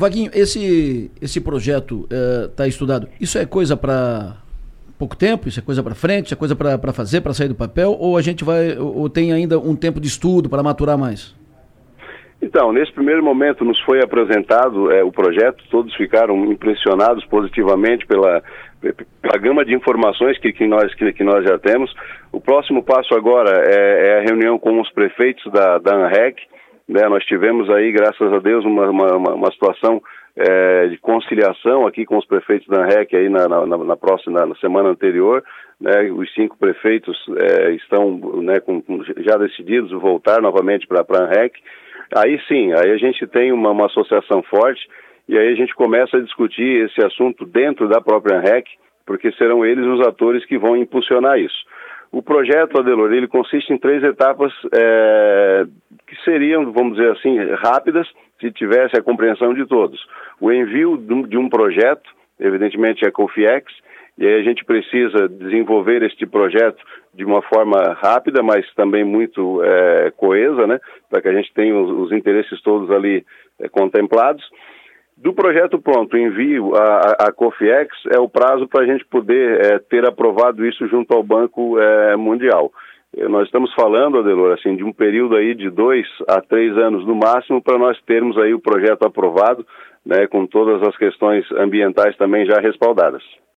Vaguinho, esse, esse projeto está estudado, isso é coisa para pouco tempo? Isso é coisa para frente? Isso é coisa para fazer, para sair do papel? Ou a gente vai, ou tem ainda um tempo de estudo para maturar mais? Então, nesse primeiro momento nos foi apresentado é, o projeto, todos ficaram impressionados positivamente pela, pela gama de informações que, que, nós, que, que nós já temos. O próximo passo agora é, é a reunião com os prefeitos da, da ANREC. Né? Nós tivemos aí, graças a Deus, uma, uma, uma situação é, de conciliação aqui com os prefeitos da ANREC aí na, na, na próxima, na semana anterior. Né, os cinco prefeitos é, estão né, com, já decididos voltar novamente para a ANREC. Aí sim, aí a gente tem uma, uma, associação forte e aí a gente começa a discutir esse assunto dentro da própria ANREC, porque serão eles os atores que vão impulsionar isso. O projeto, Adelor, ele consiste em três etapas é, seriam, vamos dizer assim, rápidas, se tivesse a compreensão de todos. O envio de um projeto, evidentemente é COFIEX, e aí a gente precisa desenvolver este projeto de uma forma rápida, mas também muito é, coesa, né, para que a gente tenha os, os interesses todos ali é, contemplados. Do projeto pronto, envio a COFIEX é o prazo para a gente poder é, ter aprovado isso junto ao Banco é, Mundial. É, nós estamos falando, Adelor, assim, de um período aí de dois a três anos no máximo para nós termos aí o projeto aprovado, né, com todas as questões ambientais também já respaldadas.